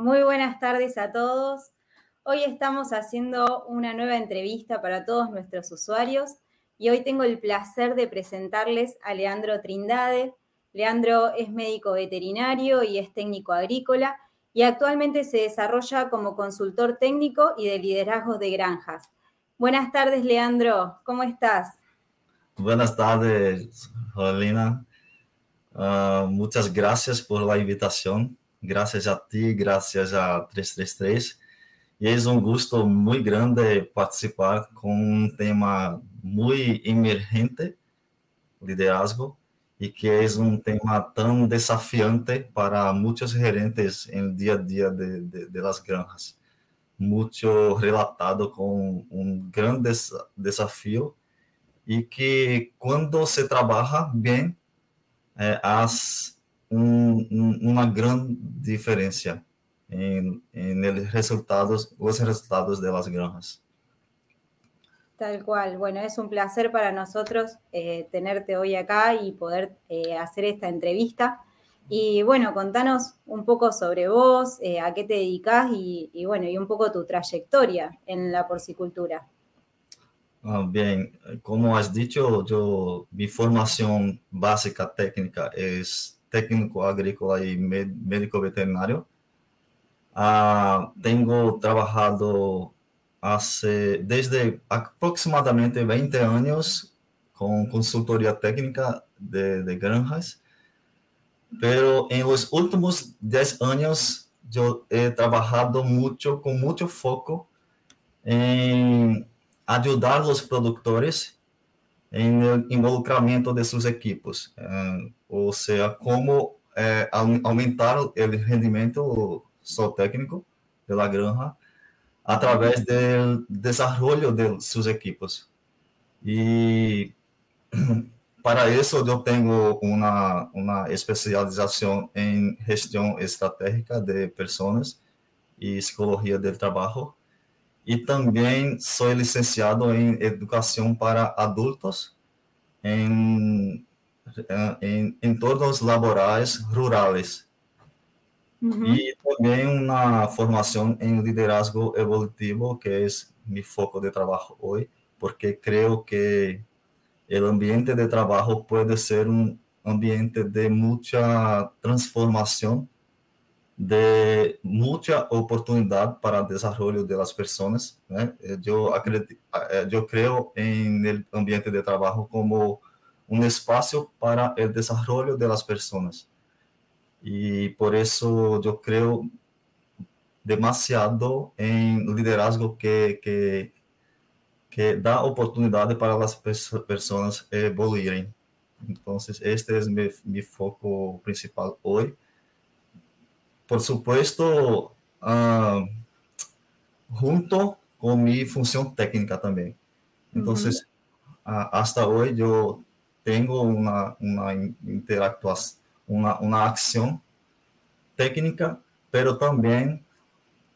Muy buenas tardes a todos. Hoy estamos haciendo una nueva entrevista para todos nuestros usuarios y hoy tengo el placer de presentarles a Leandro Trindade. Leandro es médico veterinario y es técnico agrícola y actualmente se desarrolla como consultor técnico y de liderazgo de granjas. Buenas tardes, Leandro. ¿Cómo estás? Buenas tardes, Rolina. Uh, muchas gracias por la invitación. Gracias a ti, gracias a 333. E é um gosto muito grande participar com um tema muito emergente, liderazgo, e que é um tema tão desafiante para muitos gerentes no dia a dia de, de, de las granjas. Muito relatado com um grande desafio e que quando se trabalha bem, é, há um, um, uma grande diferença em, em resultados, os resultados de las granjas. Tal cual. Bueno, es un placer para nosotros eh, tenerte hoy acá y poder eh, hacer esta entrevista. Y bueno, contanos un poco sobre vos, eh, a qué te dedicas y, y, bueno, y un poco tu trayectoria en la porcicultura. Ah, bien, como has dicho, yo, mi formación básica técnica es técnico agrícola y médico veterinario. Ah, tengo trabajado hace, desde aproximadamente 20 años con consultoría técnica de, de granjas, pero en los últimos 10 años yo he trabajado mucho, con mucho foco en ayudar a los productores en de sus equipos, eh, o sea, cómo eh, aumentar el rendimiento técnico de la granja a través del desarrollo de sus equipos. Y para eso yo tengo una, una especialización en gestión estratégica de personas y psicología del trabajo. Y también soy licenciado en educación para adultos en, en entornos laborales rurales Uhum. E também uma formação em liderazgo evolutivo, que é meu foco de trabalho hoje, porque creio que o ambiente de trabalho pode ser um ambiente de muita transformação, de muita oportunidade para o desenvolvimento das pessoas. Né? Eu acredito, eu creio em ambiente de trabalho como um espaço para o desenvolvimento das pessoas y por eso yo creo demasiado en liderazgo que, que, que da oportunidad para las personas evoluir. Entonces, este es mi, mi foco principal hoy. Por supuesto, uh, junto con mi función técnica también. Entonces, uh -huh. uh, hasta hoy yo tengo una, una interactuación uma, uma ação técnica, pero também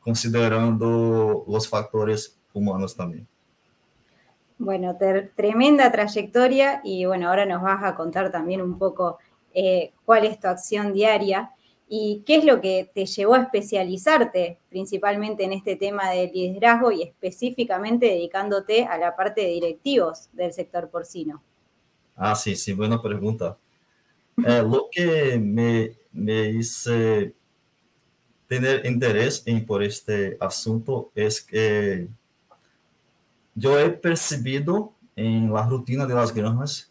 considerando os fatores humanos também. Bueno, tremenda trayectoria y bueno, ahora nos vas a contar también un poco eh, cuál es tu acción diaria y qué es lo que te llevó a especializarte principalmente en este tema de liderazgo y específicamente dedicándote a la parte de directivos del sector porcino. Ah, sí, sí, buena pregunta. É, lo que me, me hice tener interés en por este asunto es que yo he percibido en la rutina de las granjas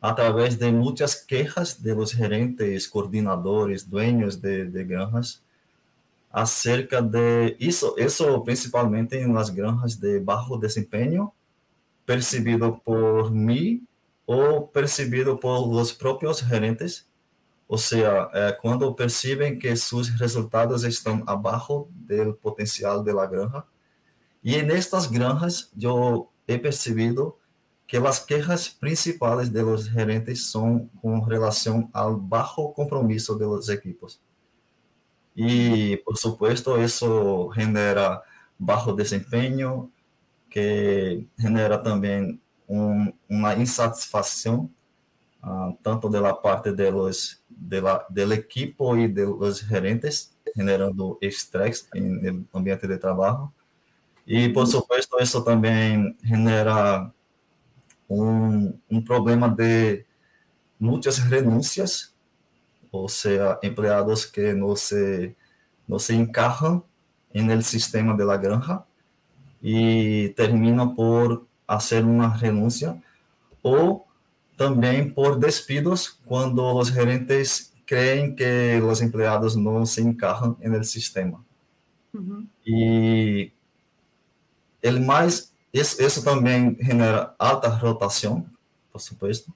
a través de muchas quejas de los gerentes, coordinadores, dueños de, de granjas acerca de eso, eso principalmente en las granjas de bajo desempeño, percibido por mí ou percebido os próprios gerentes, ou seja, é, quando percebem que seus resultados estão abaixo do potencial da granja. E nestas granjas, eu he percebido que as queixas principais dos gerentes são com relação ao baixo compromisso dos equipos. E, por supuesto, isso genera baixo desempenho, que genera também um, uma insatisfação uh, tanto da parte de los, de la, del equipo de los gerentes. generando estrés en el ambiente de trabajo. Y por supuesto, eso también genera un, un problema de muchas renuncias, o sea, empleados que no se, no se encajan en el sistema de la granja y terminam por fazer uma renúncia, ou também por despidos, quando os gerentes creem que os empregados não se encaixam no sistema. Uhum. E ele mais isso, isso também genera alta rotação, por supuesto.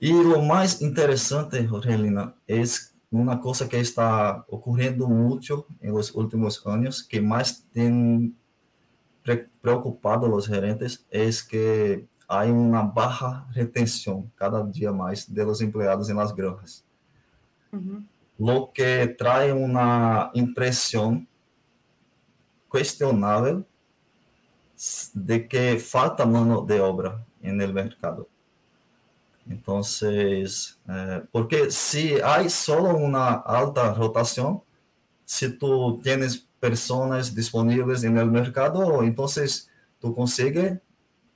E o mais interessante, Rogelina, é uma coisa que está ocorrendo muito nos últimos anos, que mais tem preocupado los gerentes es que hay una baja retención cada día más de los empleados en las granjas, uh -huh. lo que trae una impresión cuestionable de que falta mano de obra en el mercado. Entonces, eh, porque si hay solo una alta rotación, si tú tienes personas disponibles en el mercado, entonces tú consigues,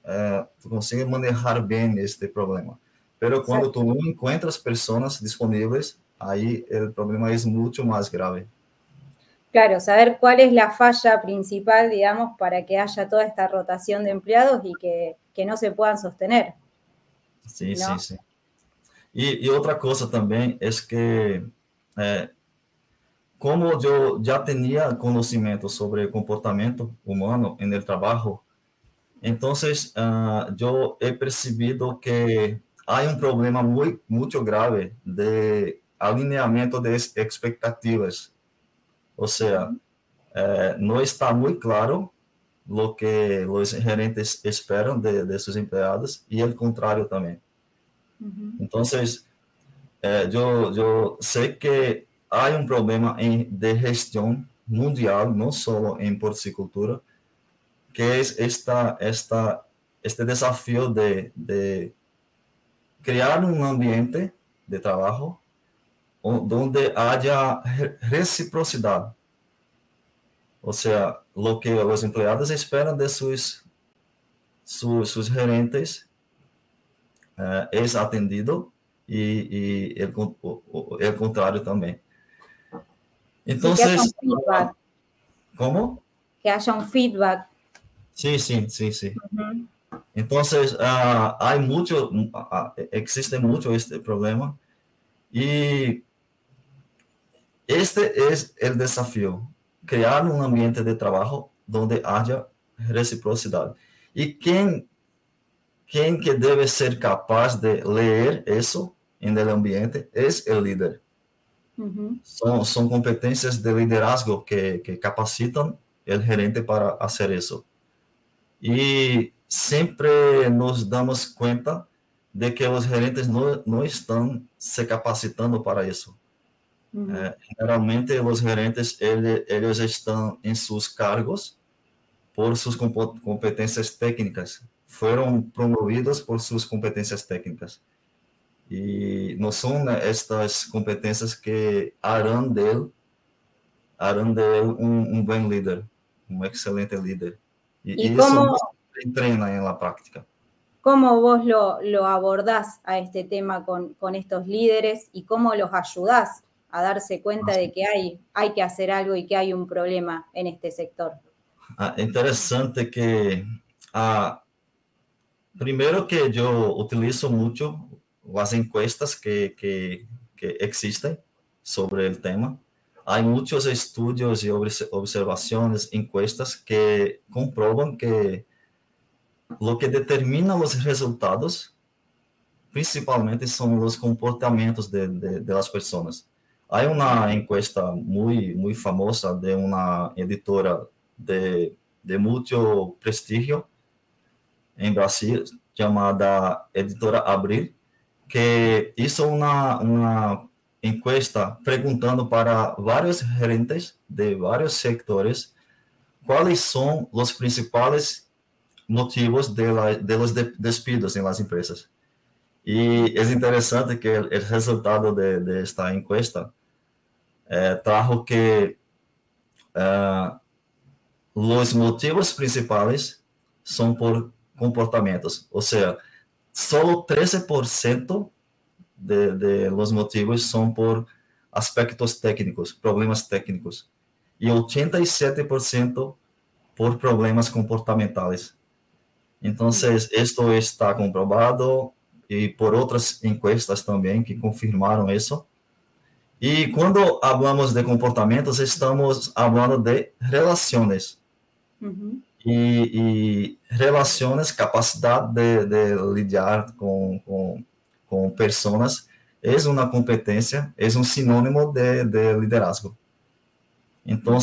uh, tú consigues manejar bien este problema. Pero cuando sí. tú no encuentras personas disponibles, ahí el problema es mucho más grave. Claro, saber cuál es la falla principal, digamos, para que haya toda esta rotación de empleados y que, que no se puedan sostener. Sí, ¿no? sí, sí. Y, y, otra cosa también es que eh, como eu já tinha conhecimento sobre comportamento humano no trabalho, então uh, eu he percebido que há um problema muito, muito grave de alinhamento de expectativas. Ou seja, eh, não está muito claro o que os gerentes esperam de, de seus empregados e o contrário também. Uhum. Então, eh, eu, eu sei que há um problema em, de gestão mundial, não só em porcicultura, que é esta, esta, este desafio de, de criar um ambiente de trabalho onde haja reciprocidade. Ou seja, o que os empregados esperam de seus, seus, seus gerentes uh, é atendido e, e o, o contrário também. Entonces, ¿cómo? Que haya un feedback. Sí, sí, sí, sí. Uh -huh. Entonces, uh, hay mucho, uh, existe mucho este problema y este es el desafío, crear un ambiente de trabajo donde haya reciprocidad. ¿Y quién, quién que debe ser capaz de leer eso en el ambiente es el líder. Uhum. São, são competências de liderazgo que, que capacitam o gerente para fazer isso. E sempre nos damos conta de que os gerentes não, não estão se capacitando para isso. Uhum. É, geralmente, os gerentes ele, eles estão em seus cargos por suas competências técnicas. Foram promovidos por suas competências técnicas. E não são estas competências que harão dele, harão dele um, um bom líder, um excelente líder. E, e isso como, treina em la prática. ¿Cómo vos lo, lo abordás a este tema con, con, estos líderes y cómo los ayudás a darse cuenta de que hay, hay que hacer algo y que hay un problema en este sector? Ah, interesante que, ah, primero que yo utilizo mucho as encuestas que, que, que existem sobre o tema. Há muitos estudos e observações, encuestas que comprovam que o que determina os resultados, principalmente, são os comportamentos de, de, de las pessoas. Há uma encuesta muito muito famosa de uma editora de, de muito prestígio em Brasil, chamada Editora Abril, que hizo una, una encuesta preguntando para varios gerentes de varios sectores cuáles son los principales motivos de, de de, despidos en las empresas. Y es interesante que el resultado de, de, esta encuesta eh, trajo que los motivos principales son por comportamientos, o sea, solo 13% de, de los motivos son por aspectos técnicos, problemas técnicos, y 87% por problemas comportamentais. Então, isto está comprovado e por outras encuestas também que confirmaram isso. E quando falamos de comportamentos, estamos falando de relações. Uhum. E, e, capacidade de, de lidar com, com, com pessoas, é uma competência, é um sinônimo de, de liderazgo. Então,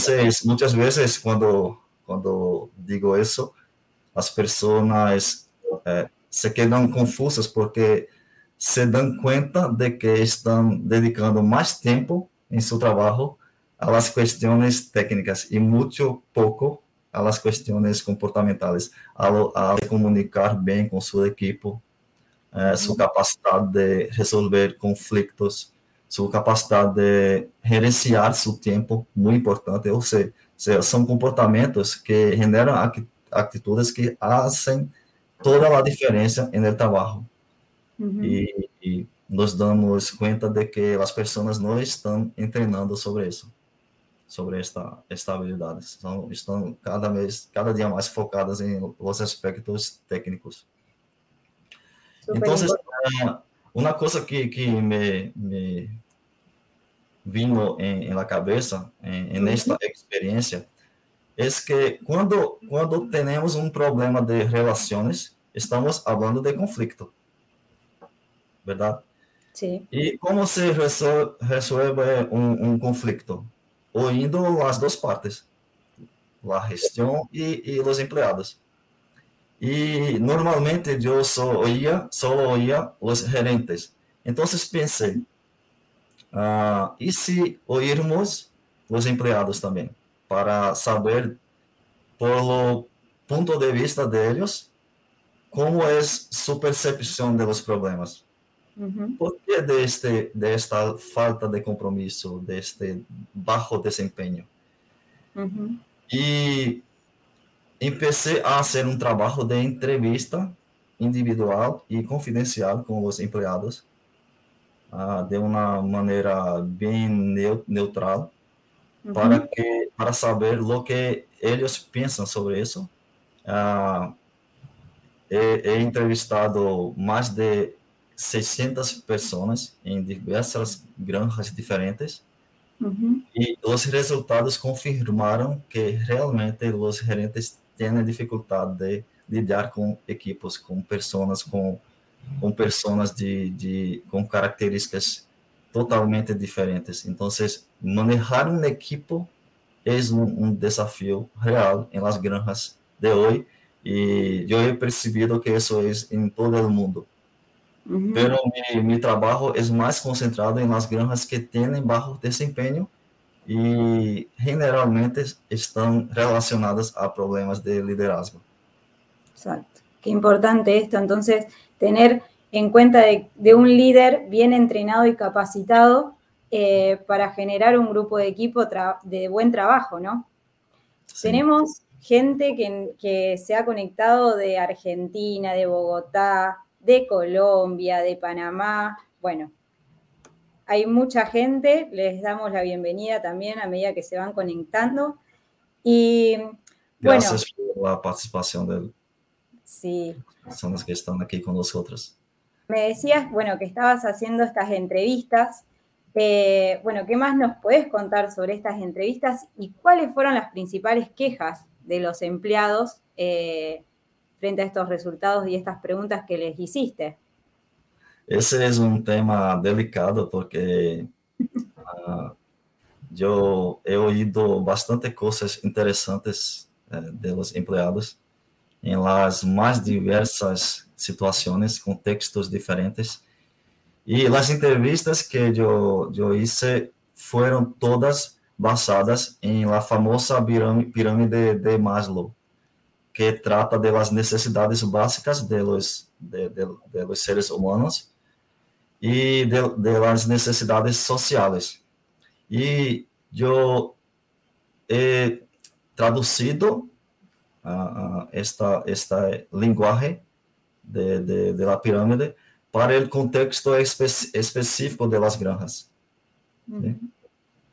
muitas vezes, quando quando digo isso, as pessoas é, se quedam confusas porque se dão conta de que estão dedicando mais tempo em seu trabalho às questões técnicas e muito pouco às questões comportamentais, a, a comunicar bem com sua equipe, é, sua capacidade de resolver conflitos, sua capacidade de gerenciar seu tempo, muito importante, ou seja, são comportamentos que generam atitudes que fazem toda a diferença no trabalho. Uhum. E, e, nos damos conta de que as pessoas não estão treinando sobre isso, sobre esta, esta habilidade. Estão, estão cada vez, cada dia mais focadas em os aspectos técnicos. Super então, uma coisa que, que me, me vino en, en la cabeza en, en, esta experiencia es que cuando, cuando tenemos un problema de relaciones, estamos hablando de conflicto, ¿verdad? Sí. ¿Y cómo se resuelve, resuelve un, un, conflicto? Oyendo las dos partes, la gestión y, y los empleados. Normalmente yo solo oía, solo oía gerentes. Entonces pensé, Uh, e se ouvirmos os empregados também, para saber, pelo ponto de vista deles, como é sua percepção dos problemas. Uhum. Por que deste, desta falta de compromisso, deste baixo desempenho? Uhum. E comecei a fazer um trabalho de entrevista individual e confidencial com os empregados uh, de uma maneira bem neutral uhum. para que para saber o que eles pensam sobre isso. Uh, he, he, entrevistado mais de 600 pessoas em diversas granjas diferentes uhum. e os resultados confirmaram que realmente os gerentes têm dificuldade de lidar com equipes, com pessoas com com pessoas de, de com características totalmente diferentes. Então, manejar um equipo é um, um desafio real em las granjas de hoje e eu he percebido que isso é em todo o mundo. Uhum. Pero mi, mi trabalho é mais concentrado em las granjas que têm baixo desempenho e generalmente estão relacionadas a problemas de liderazgo. Exacto. Qué importante esto. Entonces, tener en cuenta de, un líder bien entrenado y capacitado eh, para generar un grupo de equipo de buen trabajo, ¿no? Tenemos gente que, que, se ha conectado de Argentina, de Bogotá, de Colombia, de Panamá. Bueno, hay mucha gente, les damos la bienvenida también a medida que se van conectando. Y Gracias por la participación del Sí. Son las que están aquí con nosotros. Me decías, bueno, que estabas haciendo estas entrevistas. Eh, bueno, ¿qué más nos puedes contar sobre estas entrevistas y cuáles fueron las principales quejas de los empleados eh, frente a estos resultados y estas preguntas que les hiciste? Ese es un tema delicado porque uh, yo he oído bastante cosas interesantes uh, de los empleados em las mais diversas situações, contextos diferentes. E as entrevistas que eu, eu hice foram todas basadas em la famosa pirâmide de Maslow, que trata de las necessidades básicas de los, de, de, de los seres humanos e de, de las necessidades sociais. y yo he traducido uh, esta, esta lenguaje de, de, de, la pirámide para el contexto espe específico de las granjas. Uh -huh.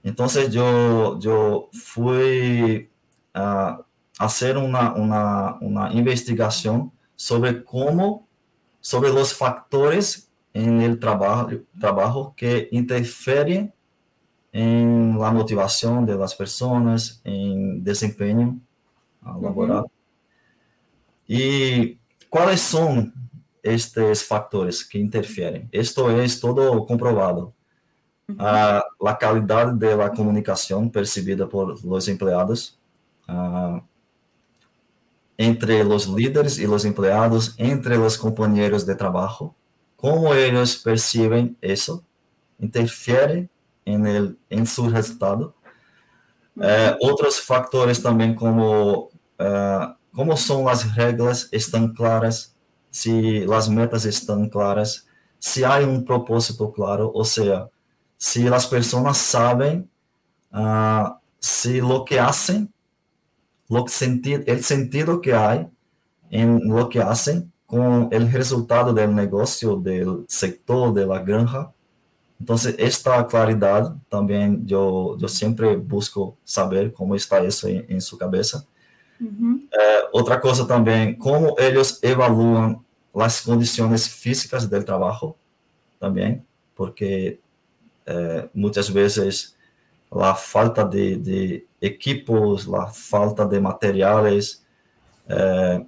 Entonces yo, yo fui a hacer una, una, una investigación sobre cómo, sobre los factores en el trabajo, trabajo que interfieren en la motivación de las personas, en desempeño laboral. Uh -huh. ¿Y cuáles son estos factores que interfieren? Esto es todo comprobado. Uh -huh. uh, la calidad de la comunicación percibida por los empleados, ah, entre los líderes y los empleados, entre los compañeros de trabajo, cómo ellos perciben eso, interfiere en, el, en su resultado. Uh, outros fatores também como como são as regras estão claras, se as metas estão claras, se há um propósito claro, ou seja, se as pessoas sabem uh, se lo que hacen, lo que sentido, el sentido que há em lo que hacen com o resultado do negócio, do sector, da granja, então, esta claridade também eu, eu sempre busco saber como está isso em, em sua cabeça. Uhum. É, outra coisa também, como eles evaluam as condições físicas do trabalho também, porque é, muitas vezes a falta de, de equipos, a falta de materiais, é,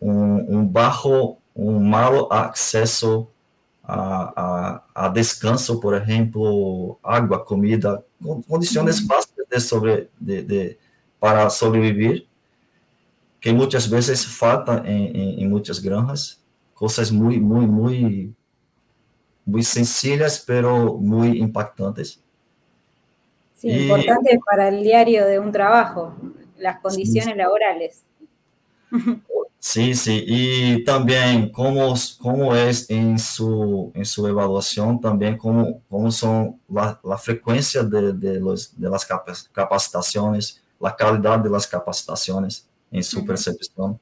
um, um baixo, um mau acesso a, a, a, descanso, por exemplo, água, comida, condições uhum. básicas de sobre, de, de, para sobreviver, que muitas vezes falta em, em, em, muitas granjas, coisas muito, muito, muito, muito sencillas, pero muito impactantes. Sí, y, importante para el diario de un trabajo, las condiciones sí. laborales. Sí, sí, y también cómo, cómo es en su, en su evaluación, también cómo, cómo son la, la frecuencia de, de, los, de las capacitaciones, la calidad de las capacitaciones en su percepción.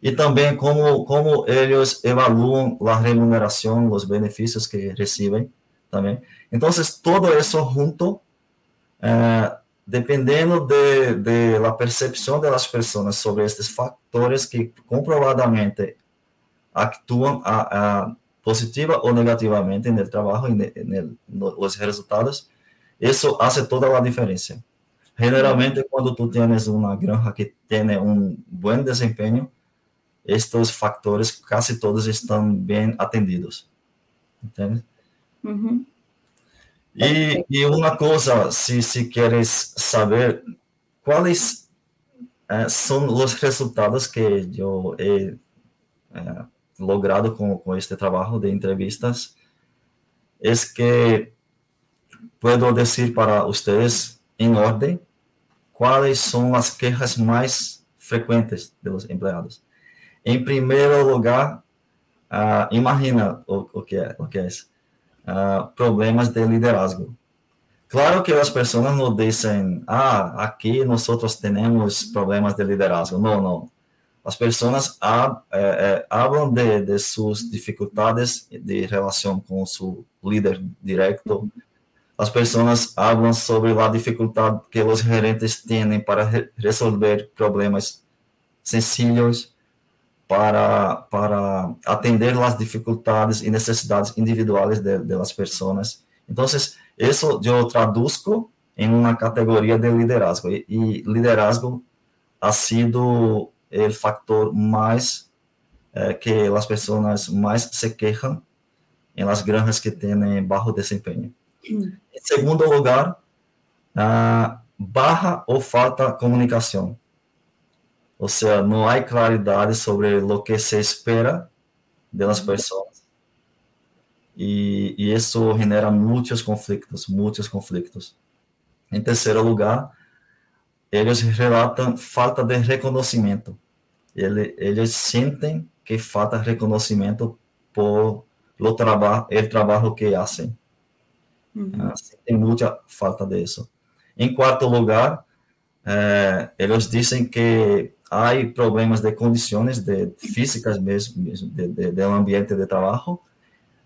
Y también cómo, cómo ellos evalúan la remuneración, los beneficios que reciben también. Entonces, todo eso junto eh, dependendo de, de la percepção das pessoas sobre estes fatores que comprovadamente actuam a, a positiva ou negativamente no trabalho e nos resultados, isso faz toda a diferença. Generalmente, quando tu tens uma granja que tem um bom desempenho, estes fatores quase todos estão bem atendidos. Entende? Uhum. E, e uma coisa, se, se queres saber quais eh, são os resultados que eu he eh, logrado com, com este trabalho de entrevistas, é que puedo dizer para vocês, em ordem, quais são as queixas mais frequentes dos empregados. Em primeiro lugar, uh, imagina o, o que é, o que é isso uh, problemas de liderazgo. Claro que as pessoas não dizem, ah, aqui nós temos problemas de liderazgo. Não, não. As pessoas é, falam de, de suas dificuldades de relação com seu líder direto. As pessoas falam sobre a dificuldade que os gerentes têm para re resolver problemas sencillos para, para atender as dificuldades e necessidades individuais las pessoas. Então, isso eu traduzco em uma categoria de liderazgo. E, e liderazgo ha sido o fator mais eh, que as pessoas mais se queixam em las granjas que têm baixo desempenho. Em segundo lugar, uh, barra ou falta comunicação ou seja, não há claridade sobre o que se espera das pessoas. E, e isso genera muitos conflitos, muitos conflitos. Em terceiro lugar, eles relatam falta de reconhecimento. Eles, eles sentem que falta reconhecimento por o trabalho, o trabalho que fazem. Uhum. tem muita falta disso. Em quarto lugar, é, eles dizem que há problemas de condições de físicas mesmo, mesmo de, de, de ambiente de trabalho.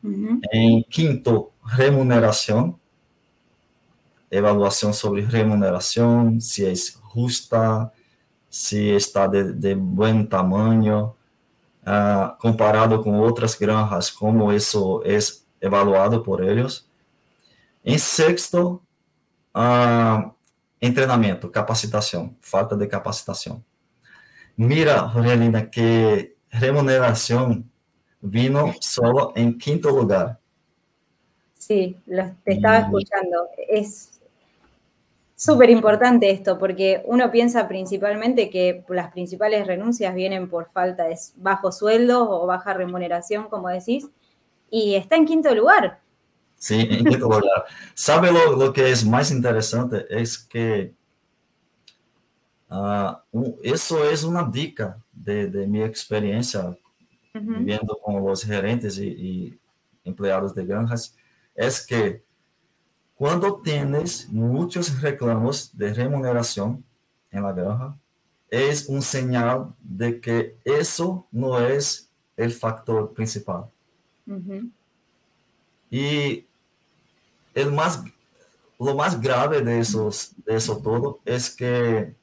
Uhum. Em quinto, remuneração, avaliação sobre remuneração, se é justa, se está de, de bom tamanho, uh, comparado com outras granjas, como isso é evaluado por eles. Em sexto, uh, treinamento, capacitação, falta de capacitação. Mira, Rogelina, que remuneração vino solo em quinto lugar. Sí, lo, te estaba escuchando. Es súper importante esto, porque uno piensa principalmente que las principales renuncias vienen por falta de bajo sueldo o baja remuneración, como decís, y está en quinto lugar. Sí, en quinto lugar. ¿Sabe lo, que es más interesante? Es que uh, eso es una dica de, de mi experiencia viviendo con los gerentes y, y empleados de granjas, es que Cuando tienes muchos reclamos de remuneración en la granja, es un señal de que eso no es el factor principal. Y el más, lo más grave de, esos, de eso todo es que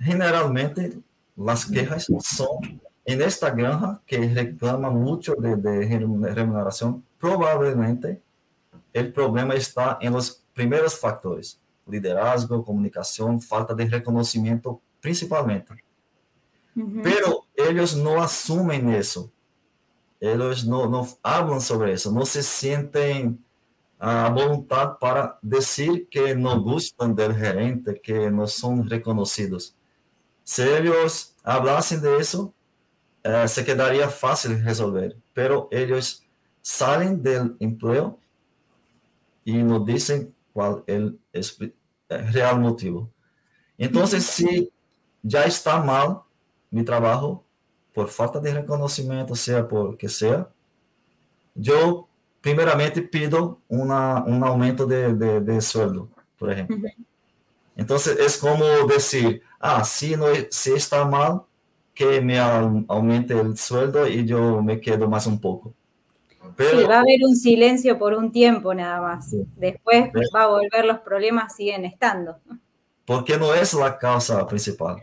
generalmente las quejas son en esta granja que reclama mucho de, de remuneración, probablemente o problema está em los primeiros factores: liderazgo, comunicação, falta de reconhecimento, principalmente. Uhum. Pero eles não assumem isso. Eles não, não falam sobre isso, não se sentem a vontade para dizer que não gostam do gerente, que não são reconhecidos. Se eles falassem disso, eh, se quedaria fácil resolver. Pero eles saem do emprego y nos dicen cuál es el real motivo. Entonces, si ya está mal mi trabajo, por falta de reconocimiento, sea por que sea, yo primeramente pido una, un aumento de, de, de, sueldo, por ejemplo. Entonces, es como decir, ah, si, no, si está mal, que me aumente el sueldo y yo me quedo más un poco. sí, va a haber un silencio por un tiempo nada más. Después va a volver, los problemas siguen estando. Porque no es la causa principal.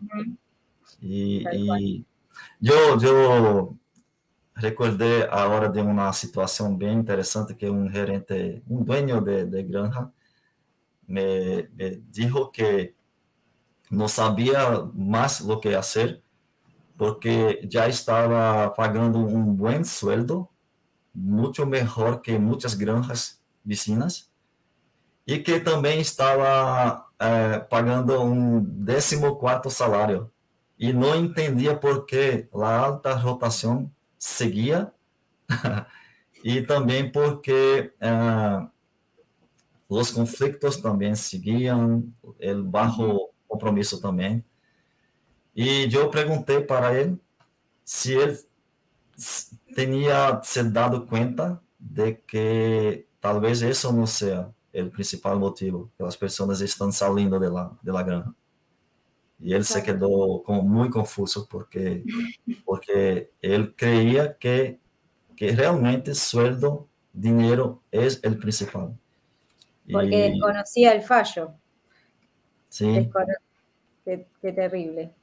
y, yo, yo recordé ahora de una situación bien interesante que un gerente, un dueño de, de granja, me, me, dijo que no sabía más lo que hacer porque ya estaba pagando un buen sueldo muito melhor que muitas granjas vecinas e que também estava é, pagando um 14 salário e não entendia por que a alta rotação seguia e também porque é, os conflitos também seguiam, o baixo compromisso também. E eu perguntei para ele se ele tenía se dado cuenta de que tal vez eso no sea el principal motivo que las personas están saliendo de la, de la granja. Y él se quedó como muy confuso porque, porque él creía que, que realmente sueldo, dinero es el principal. Porque y, desconocía el fallo. Sí. Descono qué, qué, terrible.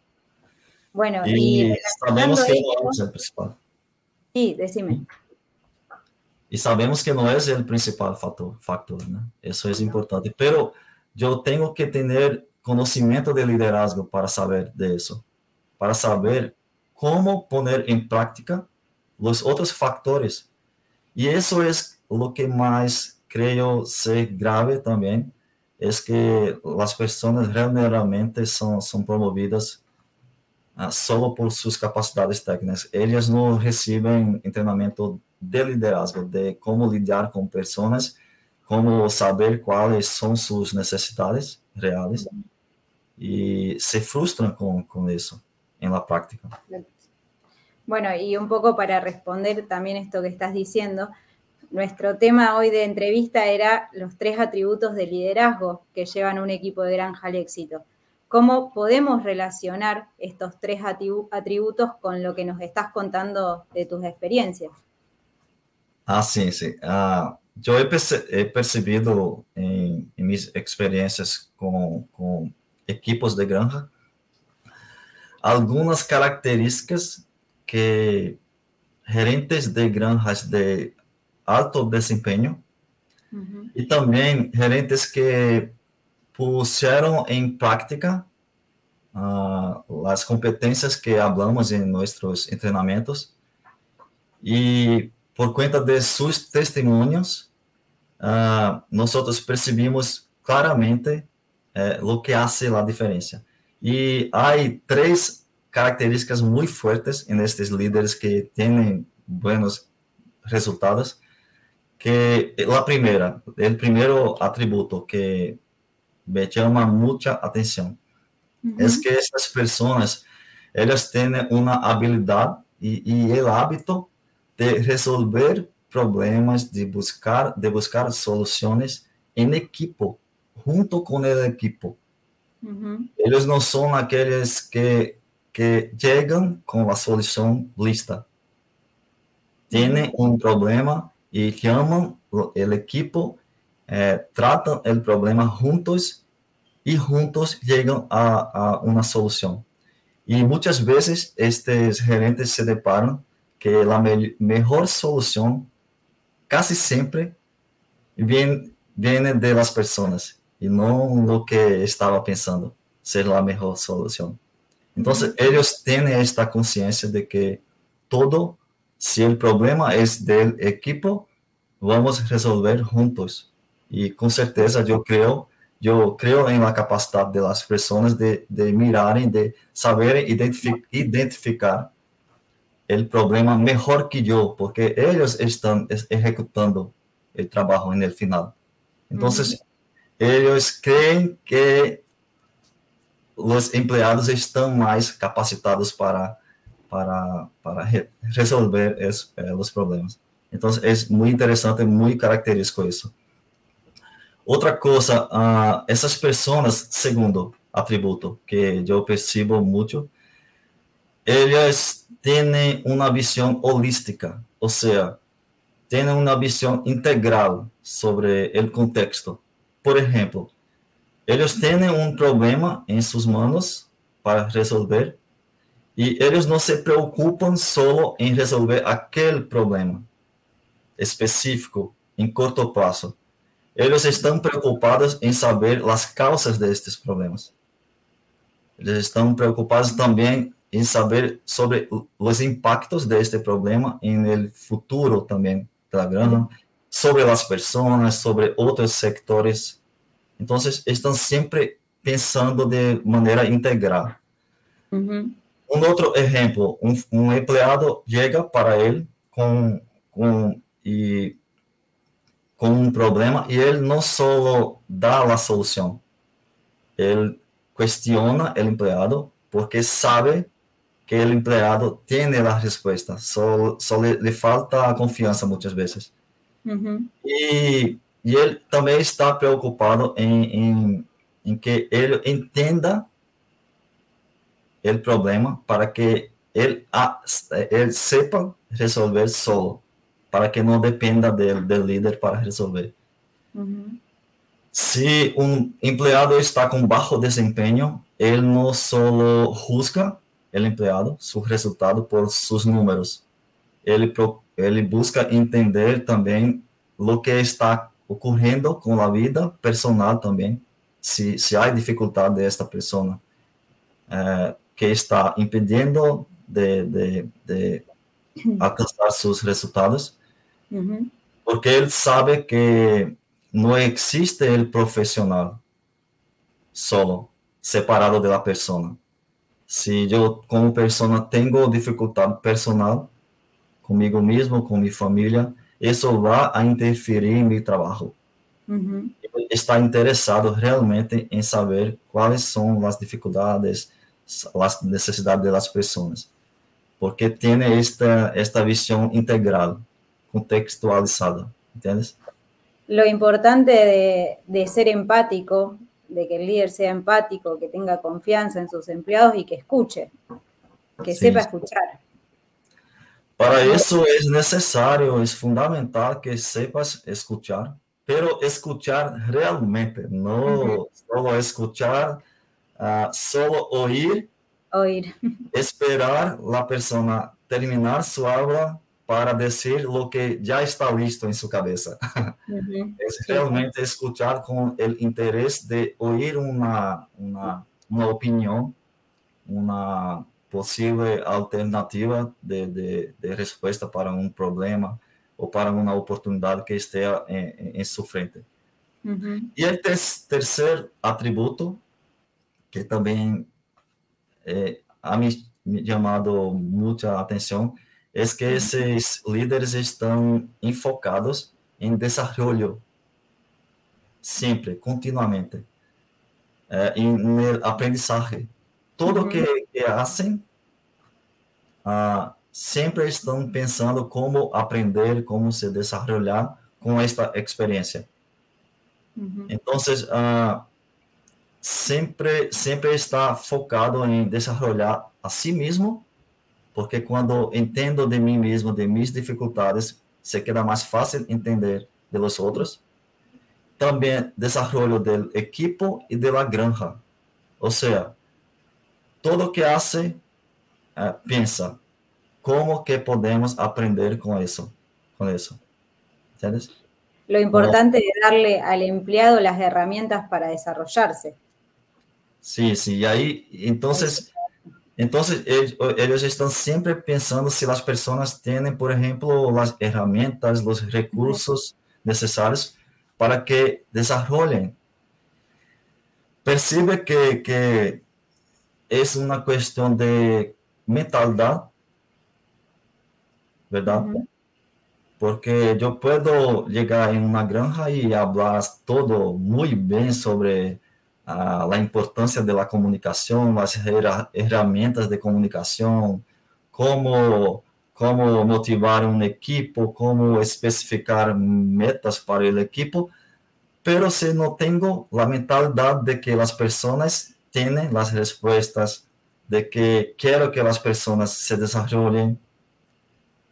Bueno, y, y sabemos que no es el principal. Sí, decime. E sabemos que não é o principal fator, factor, né? Isso é importante. Pero eu tenho que ter conhecimento de liderazgo para saber disso, para saber como poner em prática os outros fatores. E isso é o que mais creio ser grave também, é que as pessoas realmente são, são promovidas uh, solo por suas capacidades técnicas. Eles não recebem treinamento de liderazgo, de como lidar com pessoas, como saber quais são suas necessidades reais e se frustram com, com isso em la práctica. Bueno, y un poco para responder también esto que estás diciendo, nuestro tema hoy de entrevista era los tres atributos de liderazgo que llevan un equipo de granja al éxito. ¿Cómo podemos relacionar estos tres atributos con lo que nos estás contando de tus experiencias? Ah, sí, sí. Ah, yo he, percibido en, mis experiencias con, con equipos de granja algunas características que gerentes de granjas de alto desempenho. Uhum. e também gerentes que puseram em prática uh, as competências que hablamos em nossos treinamentos e por conta de seus testemunhos uh, nós percebimos claramente eh, o que hace a diferença e há três características muito fortes nestes líderes que têm buenos resultados que la primera, el primero atributo que me llama mucha atención es que estas personas, ellas tienen una habilidad y, el hábito de resolver problemas, de buscar, de buscar soluciones en equipo, junto con el equipo. Ellos no son aquellos que, que llegan con la solución lista. Tienen un problema y llaman el equipo, eh, tratan el problema juntos y juntos llegan a, una solución. Y muchas veces estos gerentes se deparan que la me mejor solución casi siempre viene, viene de las personas y no lo que estaba pensando ser la mejor solución. Entonces, ellos tienen esta conciencia de que todo si el problema es del equipo, vamos a resolver juntos. Y con certeza yo creo, yo creo en la capacidad de las personas de, de mirar y de saber identific, identificar el problema mejor que yo, porque ellos están ejecutando el trabajo en el final. Entonces, ellos creen que los empleados están más capacitados para para, para re resolver es, eh, os problemas. Então, é muito interessante, muito característico isso. Outra coisa, uh, essas pessoas, segundo atributo que eu percebo muito, elas têm uma visão holística, ou seja, têm uma visão integral sobre o contexto. Por exemplo, eles têm um problema em suas mãos para resolver e eles não se preocupam só em resolver aquele problema específico em curto prazo. Eles estão preocupados em saber as causas destes problemas. Eles estão preocupados também em saber sobre os impactos deste problema no futuro também da granja, sobre as pessoas, sobre outros setores. Então, estão sempre pensando de maneira integral. Uhum. Um outro exemplo, um, um empregado chega para ele com, com, e, com um problema e ele não só dá a solução, ele questiona o empregado porque sabe que o empregado tem a resposta, só, só lhe, lhe falta a confiança muitas vezes. Uhum. E, e ele também está preocupado em, em, em que ele entenda o problema para que ele, ele sepa resolver solo, para que não dependa dele, do líder para resolver. Uhum. Se um empregado está com baixo desempenho, ele não só busca o empregado, seu resultado por seus números, ele, ele busca entender também o que está ocorrendo com a vida personal também, se, se há dificuldade desta pessoa. É, que está impedindo de, de, de alcançar seus resultados, uhum. porque ele sabe que não existe o profissional solo, separado da pessoa. Se eu, como pessoa, tenho dificuldade personal comigo mesmo, com minha família, isso vai a interferir em meu trabalho. Uhum. Ele está interessado realmente em saber quais são as dificuldades, las necesidades de las personas, porque tiene esta, esta visión integral, contextualizada. ¿entiendes? Lo importante de, de ser empático, de que el líder sea empático, que tenga confianza en sus empleados y que escuche, que Sí. sepa escuchar. Para eso es necesario, es fundamental que sepas escuchar, pero escuchar realmente, no solo escuchar, ah, solo oír, Oír. esperar la persona terminar su habla para decir lo que ya está listo en su cabeza. Ujú. Es realmente escuchar con el interés de oír una, una, una opinión, una posible alternativa de, de, de respuesta para un problema o para una oportunidad que esté en, en, en su frente. Ujú. Y el ter- tercer atributo, que también eh, ha me, me llamado mucha atención, es que esses líderes estão enfocados em desarrollo sempre, continuamente, eh, em no aprendizaje. Tudo Uhum. que, que fazem, ah, sempre estão pensando como aprender, como se desarrollar com esta experiência. Ujú. Entonces, ah, sempre, sempre está focado em desarrollar a si mesmo, porque quando entendo de mim mesmo, de minhas dificuldades, se queda mais fácil entender de los outros. Também desarrollo del equipo e de la granja. Ou seja, todo que hace, ah, pensa, como que podemos aprender com isso, com isso. Lo importante es darle al empleado las herramientas para desarrollarse. Sí, sí, y ahí, entonces, entonces ellos, están siempre pensando si las personas tienen, por ejemplo, las herramientas, los recursos necesarios para que desarrollen. Percibe que, que es una cuestión de mentalidad, ¿verdad? Porque yo puedo llegar en una granja y hablar todo muy bien sobre ah, la importancia de la comunicación, las herra- herramientas de comunicación, cómo, cómo motivar un equipo, cómo especificar metas para el equipo, pero si no tengo la mentalidad de que las personas tienen las respuestas, de que quiero que las personas se desarrollen,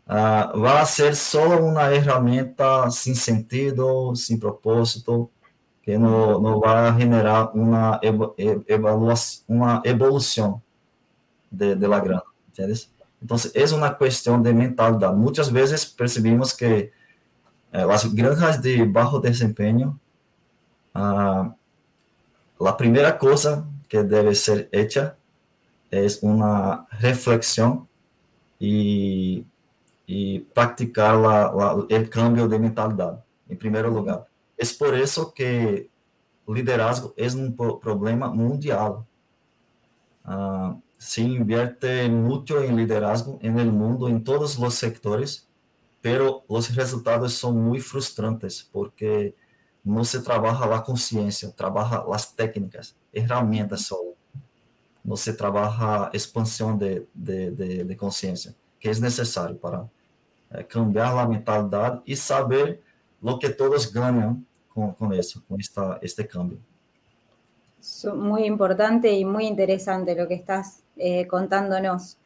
ah, va a ser solo una herramienta sin sentido, sin propósito, que no, no va a generar una, evo- e- evaluación, una evolución de, de la granja, ¿entiendes? Entonces, es una cuestión de mentalidad. Muchas veces percibimos que eh, las granjas de bajo desempeño, ah, la primera cosa que debe ser hecha es una reflexión y, y practicar la- el cambio de mentalidad, en primer lugar. Es por eso que liderazgo es un pro- problema mundial. Ah, se invierte mucho en liderazgo en el mundo, en todos los sectores, pero los resultados son muy frustrantes porque no se trabaja la conciencia, trabaja las técnicas, herramientas solo. No se trabaja expansión de, de, de, de conciencia, que es necesario para eh, cambiar la mentalidad y saber lo que todos ganan con, con eso, con esta, este cambio. Muy importante y muy interesante lo que estás eh, contándonos.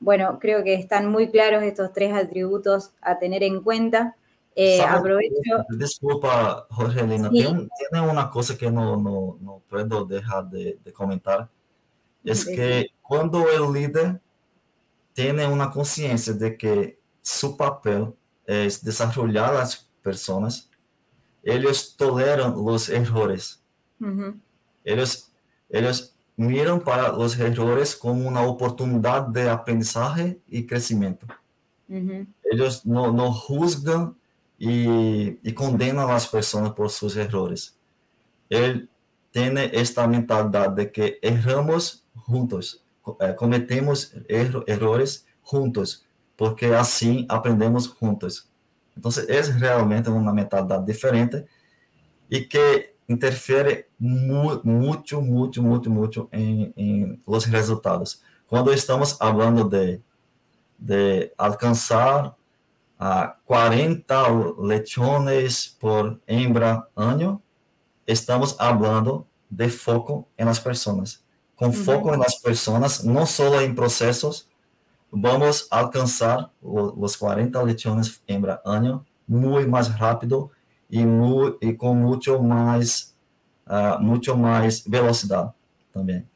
Bueno, creo que están muy claros estos tres atributos a tener en cuenta. Eh, aprovecho. Desculpa, Jorgelina, Sí. tiene, tiene una cosa que no, no, no puedo dejar de, de comentar. Es Decime. que cuando el líder tiene una conciencia de que su papel es desarrollar a las personas, ellos toleran los errores. Ujú, Ellos, ellos miran para los errores como una oportunidad de aprendizaje y crecimiento. ujú, Ellos no, no juzgan y, y condenan a las personas por sus errores. Él tiene esta mentalidad de que erramos juntos, eh, cometemos erro- errores juntos, porque así aprendemos juntos. Entonces, es realmente una mentalidad diferente y que interfiere mu- mucho, mucho, mucho, mucho en, en los resultados. Cuando estamos hablando de, de alcanzar a 40 lechones por hembra año, estamos hablando de foco en las personas. Con foco en las personas, no solo en procesos, vamos a alcanzar los 40 lechones hembra año muy más rápido y, muy, y con mucho más, uh, mucho más velocidad también.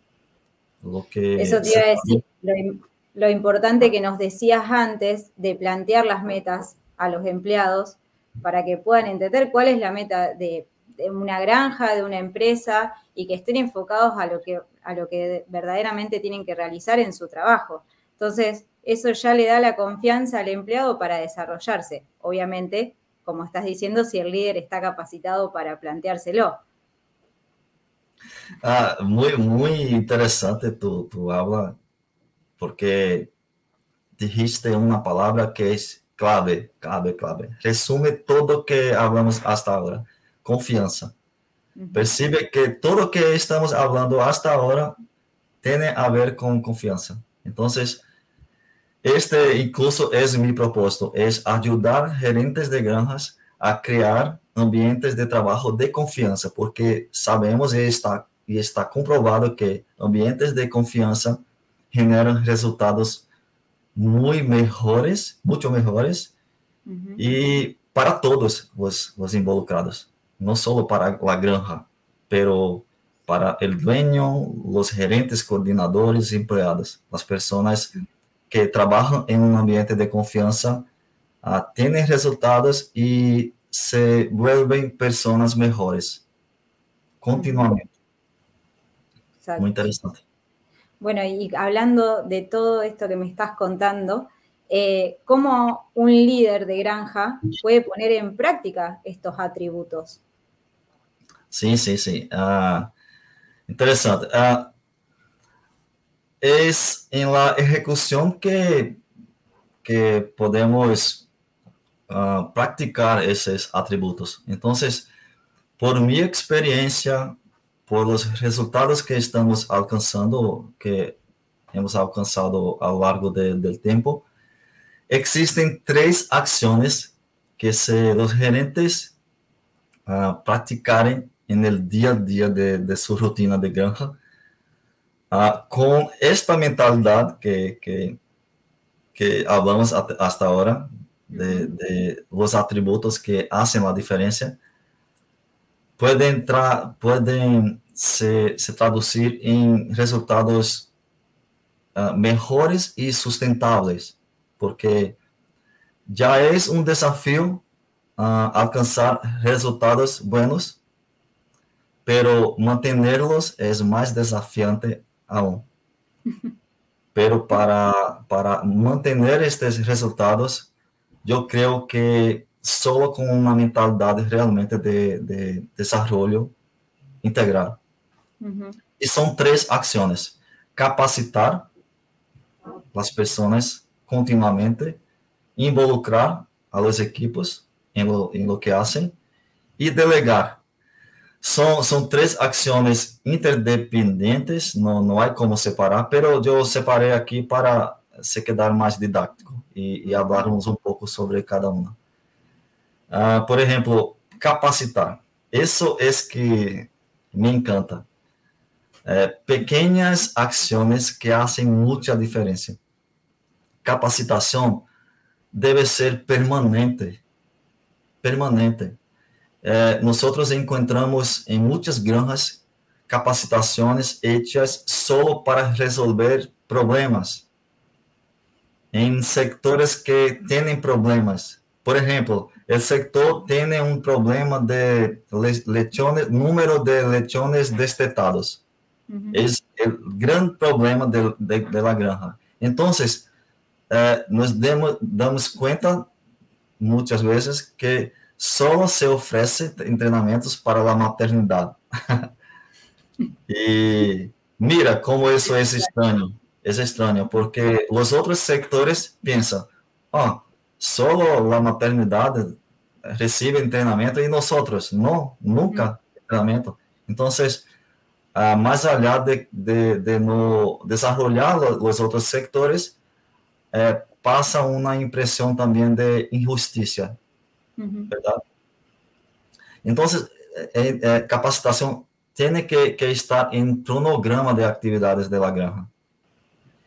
Lo que Eso te iba a decir, lo importante que nos decías antes de plantear las metas a los empleados para que puedan entender cuál es la meta de, una granja, de una empresa y que estén enfocados a lo que, a lo que verdaderamente tienen que realizar en su trabajo. Entonces, eso ya le da la confianza al empleado para desarrollarse. Obviamente, como estás diciendo, si el líder está capacitado para planteárselo. Ah, muy, muy interesante tu, tu habla porque dijiste una palabra que es clave, clave, clave. Resume todo lo que hablamos hasta ahora. Confianza. Percibe que todo lo que estamos hablando hasta ahora tiene a ver con confianza. Entonces, este incluso es mi propósito, es ayudar gerentes de granjas a crear ambientes de trabajo de confianza, porque sabemos y está, y está comprobado que ambientes de confianza generan resultados muy mejores, mucho mejores, y para todos los, los, involucrados, no solo para la granja, pero para el dueño, los gerentes, coordinadores, empleados, las personas que trabajan en un ambiente de confianza, uh, tienen resultados y se vuelven personas mejores continuamente. Muy interesante. Bueno, y hablando de todo esto que me estás contando, eh, ¿cómo un líder de granja puede poner en práctica estos atributos? Sí, sí, sí. Ah, interesante. Ah, es en la ejecución que, que podemos ah, practicar esos atributos. Entonces, por mi experiencia, por los resultados que estamos alcanzando, que hemos alcanzado a lo largo de, del tiempo, existen tres acciones que los gerentes uh, practicaren en el día a día de, de su rutina de granja, uh, con esta mentalidad que, que, que hablamos hasta ahora, de, de, los atributos que hacen la diferencia, pueden, entrar, pueden se, se traducir en resultados uh, mejores y sustentables, porque ya es un desafío uh, alcanzar resultados buenos, pero mantenerlos es más desafiante aún. Pero para, para mantener estos resultados, yo creo que solo con una mentalidad realmente de, de desarrollo integral. Uhum. E são três ações: capacitar as pessoas continuamente, involucrar a los equipos em lo, em lo que hacen e delegar. São, são três ações interdependentes, não, não há como separar, pero eu separei aqui para se quedar mais didático e, e falarmos um pouco sobre cada uma. Uh, por exemplo, capacitar. Isso é que me encanta. É, pequenas ações que fazem muita diferença. Capacitação deve ser permanente. Permanente. É, nós encontramos em muitas granjas capacitações hechas só para resolver problemas em sectores que têm problemas. Por exemplo, o sector tem um problema de lechones, número de lechones destetados. Uhum. Esse é o grande problema de, de, de la granja. Então, eh, nós demos, damos conta, muitas vezes, que só se oferece treinamentos para a maternidade. e mira como isso é estranho. É estranho, porque os outros sectores pensam, oh, só a maternidade recebe treinamento e nós outros, não, nunca uhum. treinamento. Então, uh, más allá de, de, de no desarrollar los, los otros sectores, eh, pasa una impresión también de injusticia, ¿verdad? Entonces, eh, eh, capacitación tiene que, que, estar en cronograma de actividades de la granja.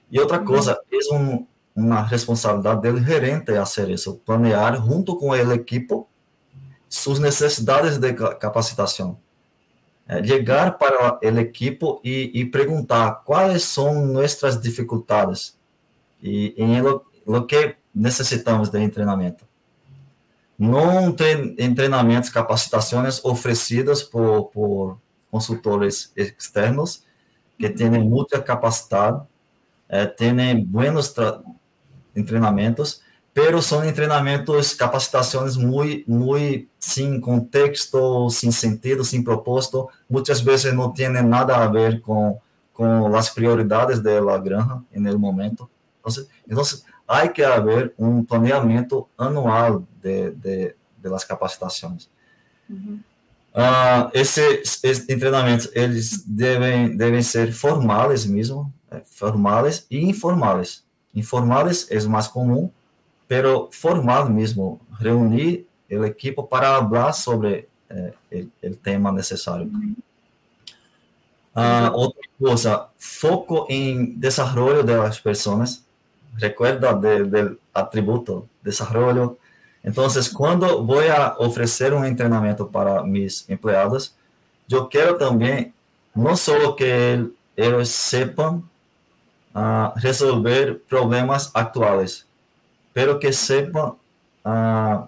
Y otra cosa, es un, una responsabilidad del gerente hacer eso, planear junto con el equipo sus necesidades de capacitación. Eh, llegar para el equipo y, y, preguntar cuáles son nuestras dificultades y en lo, lo que necesitamos de entrenamiento. No entrenamientos, capacitaciones ofrecidas por, por consultores externos que tienen mucha capacidad, eh, tienen buenos entrenamientos, pero son entrenamientos, capacitaciones muy, muy sin contexto, sin sentido, sin propósito, muchas veces no tienen nada a ver con, con las prioridades de la granja el momento. Entonces, entonces hay que haber un planeamiento anual de, de, de las capacitaciones. Uh -huh. uh, esses, esses, treinamentos, eles devem, devem ser formais mesmo, formais e informais. Informais é mais comum, pero formal mesmo, reunir o equipo para falar sobre eh, o tema necessário. Uh, outra coisa, foco em desenvolvimento das pessoas. Recuerda de, del atributo desenvolvimento. Então, quando vou a oferecer um treinamento para mis empregados, eu quero também não só que eles sepam uh, resolver problemas atuais, pero que sepan uh,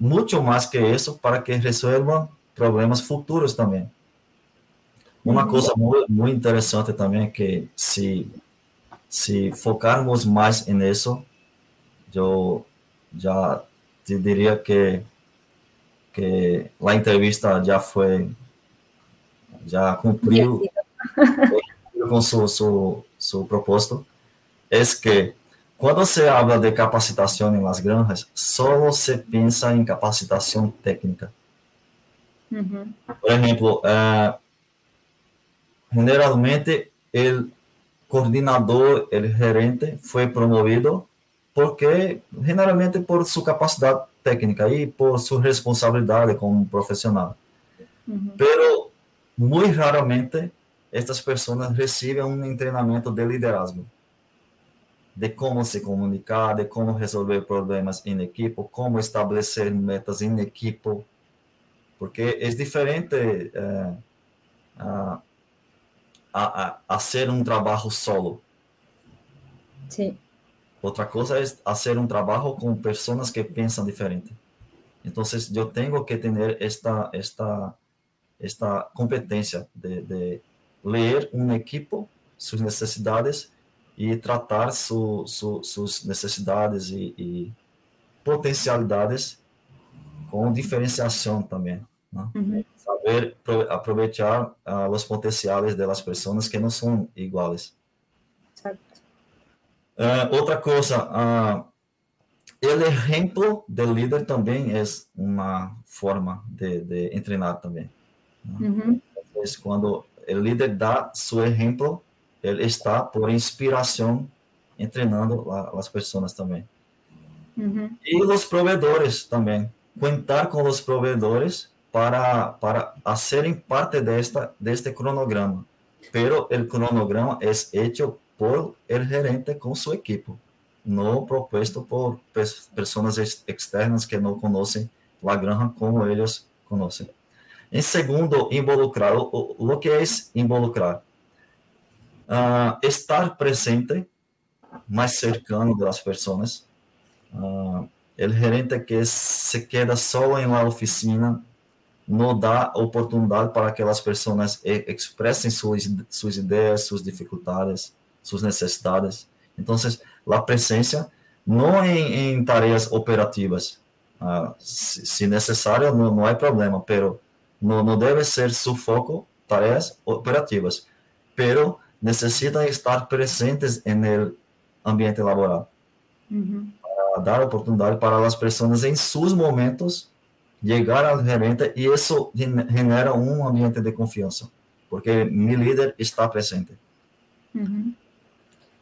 mucho más que eso para que resuelvan problemas futuros também. Uma uhum. coisa muito, muito interessante também é que se se focarmos mais nisso, eu já te diria que que a entrevista já foi já cumpriu com seu, seu, seu propósito, é que quando se habla de capacitação em las granjas, só se pensa em capacitação técnica. Uhum. Por exemplo, eh, generalmente o coordenador, o gerente foi promovido porque generalmente por sua capacidade técnica e por sua responsabilidade como profissional. Uhum. Pero muito raramente estas pessoas recebem um treinamento de liderazgo de como se comunicar, de como resolver problemas em equipo, como estabelecer metas em equipo, porque é diferente é, a, a, a ser um trabalho solo. Sim. Outra coisa é fazer um trabalho com pessoas que pensam diferente. Então, eu tenho que ter esta esta esta competência de, de ler um equipo, suas necessidades e tratar su, su, suas necessidades e, e, potencialidades com diferenciação também. Né? Uhum. Saber aproveitar uh, os potenciais das pessoas que não são iguais. Uh, outra coisa, uh, o exemplo do líder também é uma forma de, de treinar também. Né? Uhum. Então, quando o líder dá seu exemplo, ele está por inspiração treinando as pessoas também. Uhum. E os provedores também. Contar com os provedores para, para serem parte desta, deste cronograma. Pero o cronograma é hecho por el gerente com sua equipe, não proposto por pessoas externas que não conhecem a granja como eles conhecem. Em segundo, involucrar. O, que é involucrar? uh, estar presente, mais cercano das pessoas. Uh, o gerente que se queda só em la oficina não dá oportunidade para que as pessoas expressem suas, suas ideias, suas dificuldades, suas necessidades. Então, a presença não em, em tarefas operativas, uh, necessário, não, há problema, pero não, deve ser su foco tarefas operativas, pero necessitam estar presentes no ambiente laboral. Uhum. Para dar oportunidade para as pessoas em seus momentos chegar ao gerente e isso genera um ambiente de confiança, porque meu líder está presente. Uhum.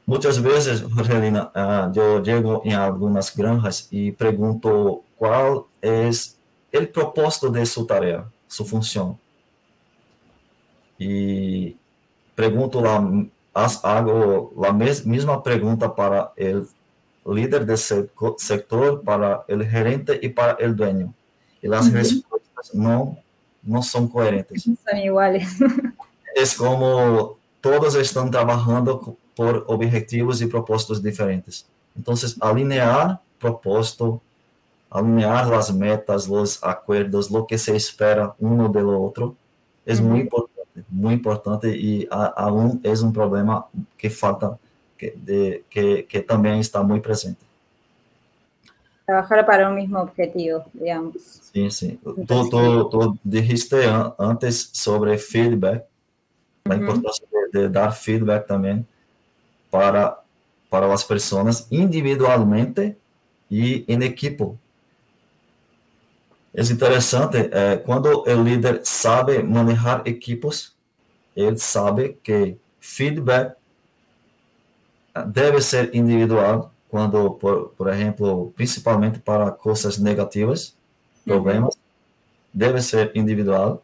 Muchas veces, Jorgelina, uh, yo llego en algunas granjas y pregunto cuál es el propósito de su tarea, su función. Y pregunto la, hago la misma pregunta para el líder del sector, para el gerente y para el dueño. Y las uh -huh. respuestas no, no son coherentes. Son iguales. Es como todos están trabajando por objetivos y propósitos diferentes. Entonces, alinear propósito, alinear las metas, los acuerdos, lo que se espera uno del otro, es muy importante, muy importante y a, aún es un problema que falta que, de, que, que también está muy presente. Trabajar para un mismo objetivo, digamos. Sí, sí. Tú, tú, tú, dijiste antes sobre feedback, la uh -huh. importancia de, de, dar feedback también para, para las personas individualmente y en equipo. Es interesante, eh, cuando el líder sabe manejar equipos, él sabe que feedback debe ser individual quando, por, por exemplo, principalmente para coisas negativas, problemas, uhum. deve ser individual.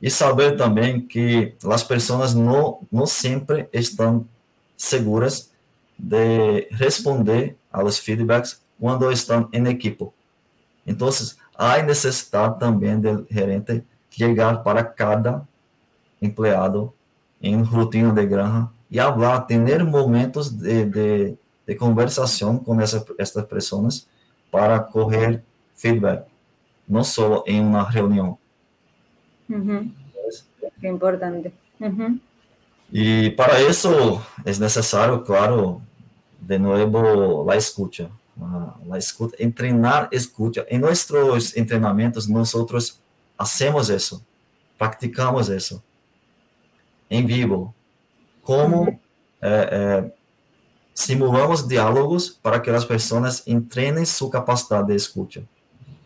E saber também que as pessoas não, não sempre estão seguras de responder aos feedbacks quando estão em equipe. Então, há necessidade também do gerente chegar para cada empleado em rotina de granja y hablar, tener momentos de, de, de conversación con esa, estas personas para coger feedback, no solo en una reunión. Uh -huh. Qué importante. Uh -huh. Y para eso es necesario, claro, de nuevo la escucha. La escucha, entrenar escucha. En nuestros entrenamientos nosotros hacemos eso, practicamos eso en vivo, como é, é, simulamos diálogos para que as pessoas entrenem sua capacidade de escuta.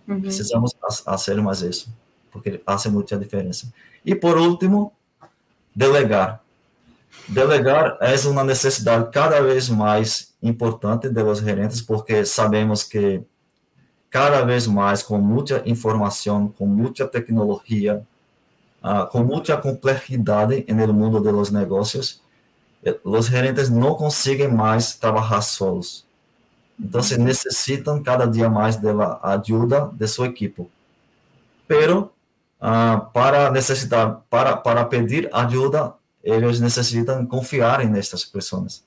Uhum. Precisamos fazer mais isso, porque faz muita diferença. E por último, delegar. Delegar é uma necessidade cada vez mais importante dos gerentes, porque sabemos que cada vez mais, com muita informação, com muita tecnologia, uh, com muita complexidade no mundo dos negócios, os gerentes não conseguem mais trabalhar solos. Então, se necessitam cada dia mais da ajuda de sua equipe. Pero, uh, para necessitar, para, para pedir ajuda, eles necessitam confiar nestas pessoas.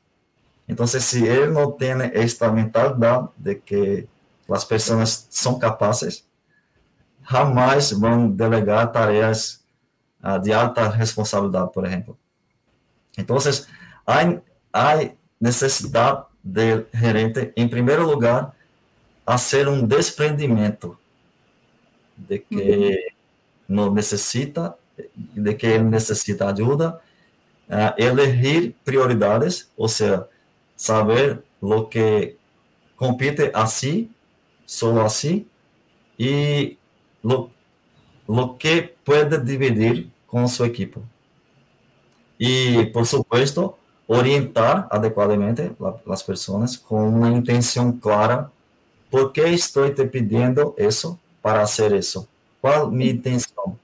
Então, se ele não tem esta mentalidade de que as pessoas são capazes, jamais vão delegar tarefas uh, de alta responsabilidade, por exemplo. Então, hay, hay necesidad del gerente, en primer lugar, hacer un desprendimiento de que no necesita, de que él necesita ayuda, uh, elegir prioridades, o sea, saber lo que compite así, solo así, y lo, lo que puede dividir con su equipo. Y, por supuesto, orientar adequadamente as pessoas com uma intenção clara. ¿Por que estou te pedindo isso para fazer isso? Qual minha intenção?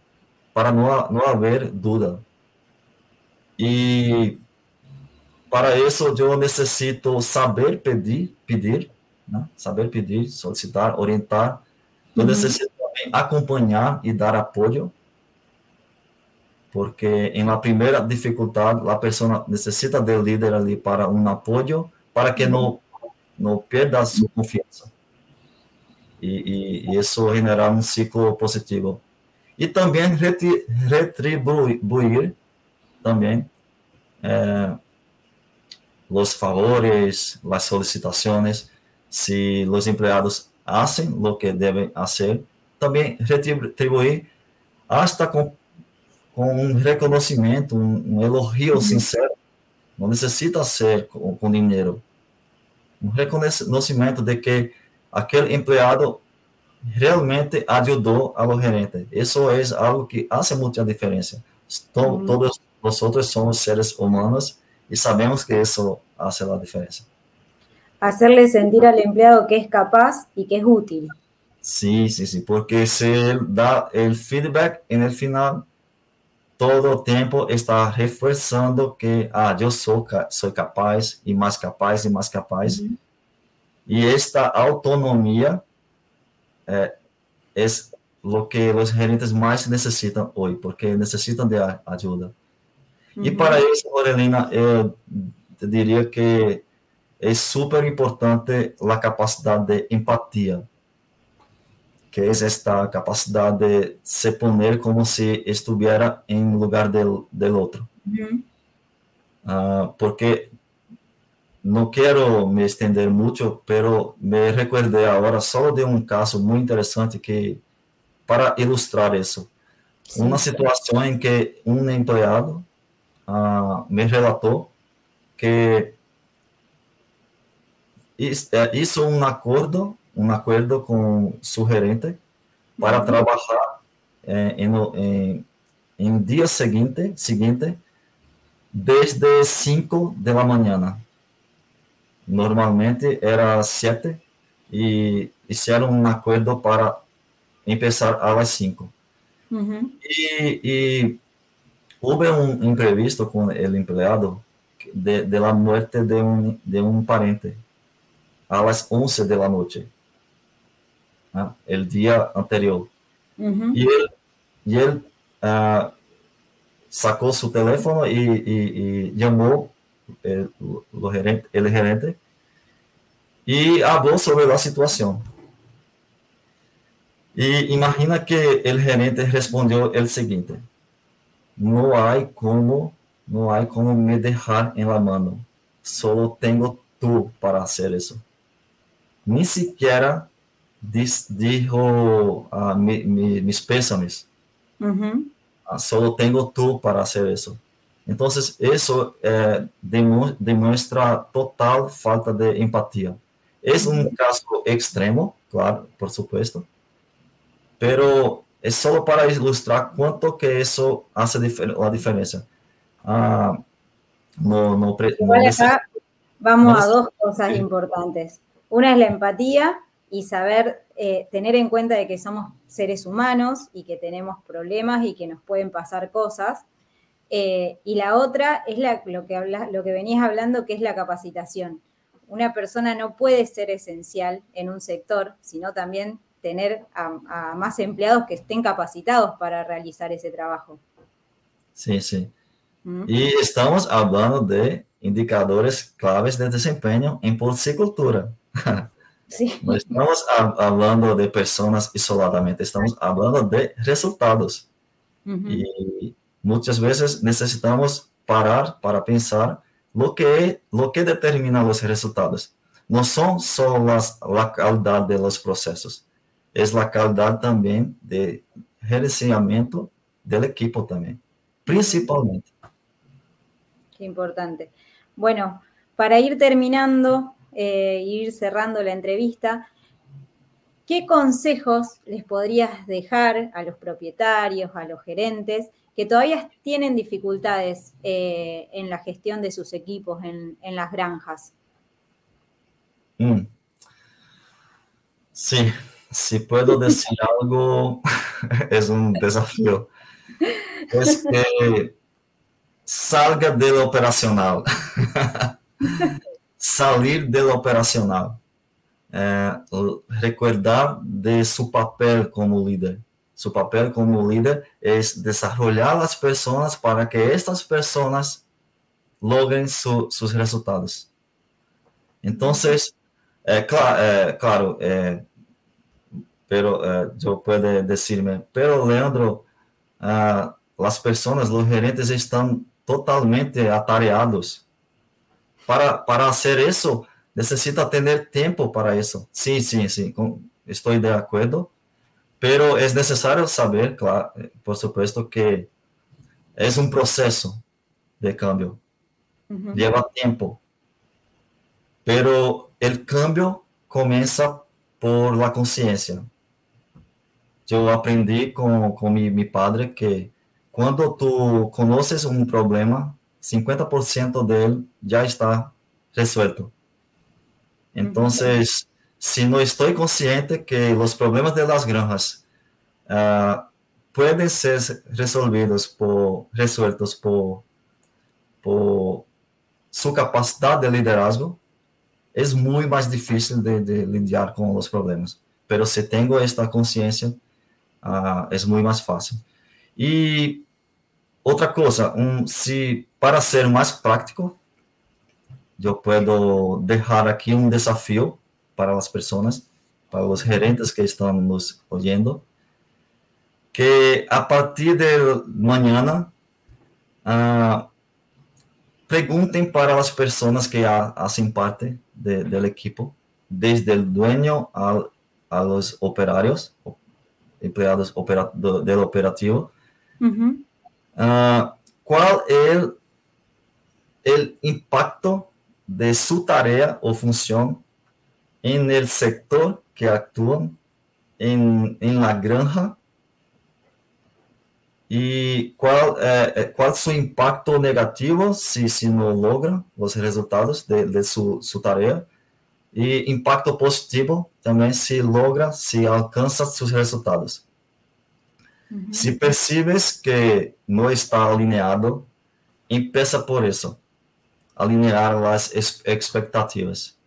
Para não, não haver dúvida. E para isso eu necessito saber pedir, pedir, né? saber pedir, solicitar, orientar. Eu uhum. necessito também acompanhar e dar apoio porque em la primeira dificuldade a pessoa necessita do líder ali para um apoio para que não não perda sua confiança e, e, e isso generar um ciclo positivo e também retribuir também eh, os favores, as solicitações, se os empregados fazem o que devem fazer, também retribuir hasta com com um reconhecimento, um, um elogio uhum. sincero. Não necessita ser com, com dinheiro. Um reconhecimento de que aquele empregado realmente ajudou ao gerente. Isso é algo que faz muita diferença. Uhum. Todos nós outros somos seres humanos y sabemos que eso hace la diferencia. Hacerle sentir al empleado que es capaz y que es útil. Sí, sí, sí, porque si él da el feedback en el final, todo el tiempo está reforzando que, ah, yo soy, soy capaz y más capaz y más capaz. Uh -huh. Y esta autonomía eh, es lo que los gerentes más necesitan hoy, porque necesitan de ayuda. Uh -huh. Y para eso, Lorelina, eu diría que es súper importante la capacidad de empatía, que es esta capacidad de se poner como si estuviera en lugar del, del otro. Uh -huh. uh, porque no quiero me extender mucho, pero me recuerde ahora solo de un caso muy interesante que para ilustrar eso. Sí, una situación en que un empleado uh, me relató que hizo un acuerdo, un acuerdo con su gerente para uh -huh. trabajar eh, en, en, en día siguiente, siguiente desde 5 de la mañana normalmente era siete y hicieron un acuerdo para empezar a las cinco. Uh -huh. Hubo un imprevisto con el empleado de, de, la muerte de un, de un pariente a las 11 de la noche, ¿no? el día anterior. Uh -huh. Y él, y él uh, sacó su teléfono y, y, y llamó el, el, gerente, el gerente y habló sobre la situación. Y imagina que el gerente respondió el siguiente: No hay como, no hay como me dejar en la mano. Solo tengo tú para hacer eso. Ni siquiera dijo uh, mi, mi, mis pésames. Uh -huh. uh, solo tengo tú para hacer eso. Entonces, eso eh, demuestra total falta de empatía. Es un caso extremo, claro, por supuesto, pero es solo para ilustrar cuánto que eso hace la diferencia. Ah, no, no, no acá vamos no a dos cosas sí. importantes. Una es la empatía y saber eh, tener en cuenta de que somos seres humanos y que tenemos problemas y que nos pueden pasar cosas. Eh, y la otra es la, lo, que habla, lo que venías hablando, que es la capacitación una persona no puede ser esencial en un sector, sino también tener a, a, más empleados que estén capacitados para realizar ese trabajo. Sí, sí. ¿Mm? Y estamos hablando de indicadores claves de desempeño en porcicultura. Sí. No estamos hablando de personas isoladamente, estamos hablando de resultados. Uh -huh. Y muchas veces necesitamos parar para pensar lo que, lo que determina los resultados. No son solo las, la calidad de los procesos, es la calidad también de gerenciamiento del equipo también, principalmente. Qué importante. Bueno, para ir terminando eh, ir cerrando la entrevista, ¿qué consejos les podrías dejar a los propietarios, a los gerentes, que todavía tienen dificultades eh, en la gestión de sus equipos en, en las granjas. Mm. Sí, si puedo decir algo, es un desafío. Es que salga del operacional. Salir del operacional. Eh, recordar de su papel como líder su papel como líder es desarrollar las personas para que estas personas logren su, sus resultados. Entonces, eh, claro, eh, claro pero eh, yo puedo decirme, pero Leandro, uh, las personas, los gerentes están totalmente atareados. Para, para hacer eso, necesita tener tiempo para eso. Sí, sí, sí, estoy de acuerdo Pero es necesario saber, claro, por supuesto, que es un proceso de cambio. Uh -huh. Lleva tiempo. Pero el cambio comienza por la conciencia. Yo aprendí con, con mi, mi, padre que cuando tú conoces un problema, 50% dele já está resuelto. Entonces, si no estoy consciente que los problemas de las granjas uh, pueden ser resolvidos por, resueltos por, por su capacidad de liderazgo, es muy más difícil de, de lidiar con los problemas. Pero si tengo esta conciencia, uh, es muy más fácil. Y otra cosa, si para ser más práctico, eu puedo dejar aqui um desafio para as pessoas, para os gerentes que estão nos ouvindo, que a partir de amanhã uh, perguntem para as pessoas que fazem parte de, do equipo, desde o dueño a, a los operários, empregados opera, do, do operativo, uh uh, qual é o impacto de sua tarefa ou função em el sector que atuam em, em la granja? E qual é qual seu impacto negativo se se não logra os resultados de, de sua, sua tarefa e impacto positivo também se logra se alcança seus resultados Uhum. Se percebes que não está alinhado, empieza por isso. Alinhar as expectativas.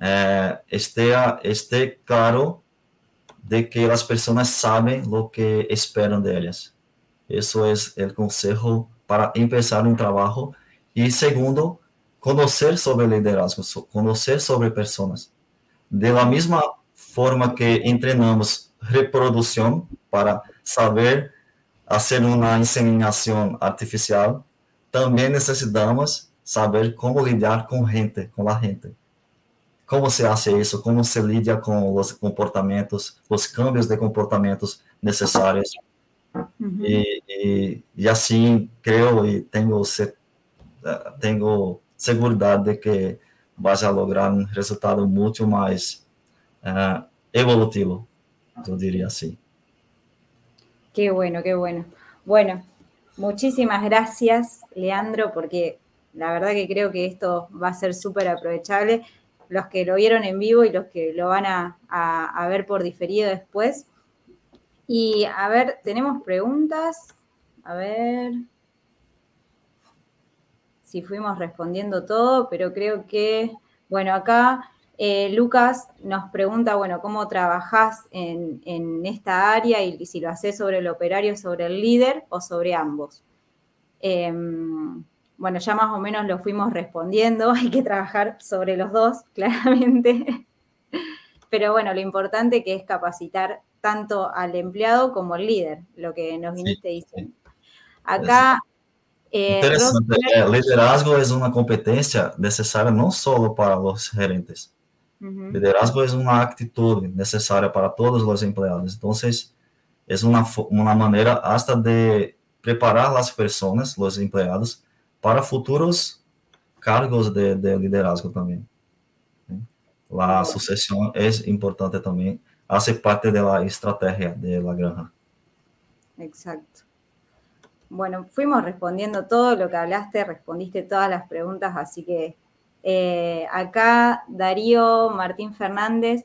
É, esteja, esteja claro de que as pessoas sabem o que esperam delas. Isso é o conselho para começar um trabalho. E segundo, conhecer sobre liderazgo, conhecer sobre pessoas. De la mesma forma que treinamos reprodução para saber fazer uma inseminação artificial, também necessitamos saber como lidar com gente, com a gente. Como se faz isso? Como se lida com os comportamentos, os cambios de comportamentos necessários? Uhum. E, e, e, assim, creio e tenho, tenho segurança de que vai lograr um resultado muito mais uh, evolutivo, eu diria assim. Qué bueno, qué bueno. Bueno, muchísimas gracias, Leandro, porque la verdad que creo que esto va a ser súper aprovechable. Los que lo vieron en vivo y los que lo van a, ver por diferido después. Y a ver, tenemos preguntas. A ver si fuimos respondiendo todo, pero creo que, bueno, acá eh, Lucas nos pregunta, bueno, ¿cómo trabajás en, esta área y si lo haces sobre el operario, sobre el líder o sobre ambos? Em, bueno, ya más o menos lo fuimos respondiendo, hay que trabajar sobre los dos, claramente. Pero bueno, lo importante que es capacitar tanto al empleado como al líder, lo que nos viniste diciendo. Acá... Eh, el liderazgo es una competencia necesaria no solo para los gerentes, Uhum. Liderazgo é uma atitude necessária para todos os empregados. Então, é uma, uma maneira hasta de preparar as pessoas, os empregados, para futuros cargos de, de liderazgo também. A sucessão é importante também, hace parte da estratégia de la granja. Exacto. Bueno, fuimos respondiendo todo lo que hablaste, respondiste todas las preguntas, así que Eh, acá Darío Martín Fernández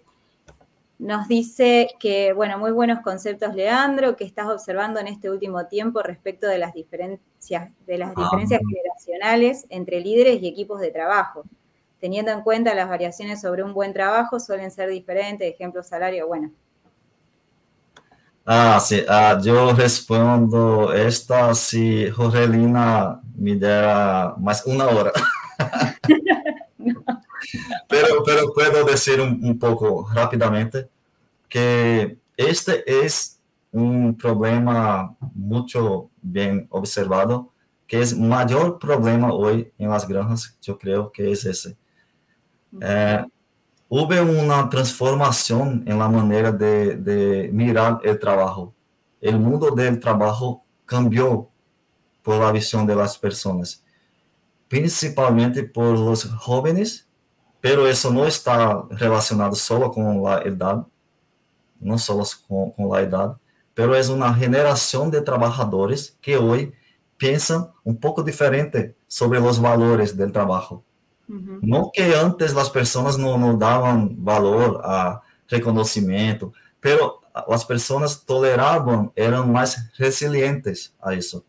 nos dice que, bueno, muy buenos conceptos, Leandro, que estás observando en este último tiempo respecto de las diferencias, de las ah, diferencias generacionales entre líderes y equipos de trabajo. Teniendo en cuenta las variaciones sobre un buen trabajo, suelen ser diferentes, ejemplo, salario, bueno. Ah, sí, ah, yo respondo esta si Jorgelina me diera más una hora. pero, pero puedo decir un, un, poco rápidamente que este es un problema mucho bien observado, que es mayor problema hoy en las granjas, yo creo que es ese. Eh, hubo una transformación en la manera de, mirar el trabajo. El mundo del trabajo cambió por la visión de las personas principalmente por los jóvenes, pero eso no está relacionado solo con la edad, no solo con, con la edad, pero es una generación de trabajadores que hoy piensan un poco diferente sobre los valores del trabajo. No que antes las personas no, no daban valor a reconocimiento, pero las personas toleraban, eran más resilientes a eso.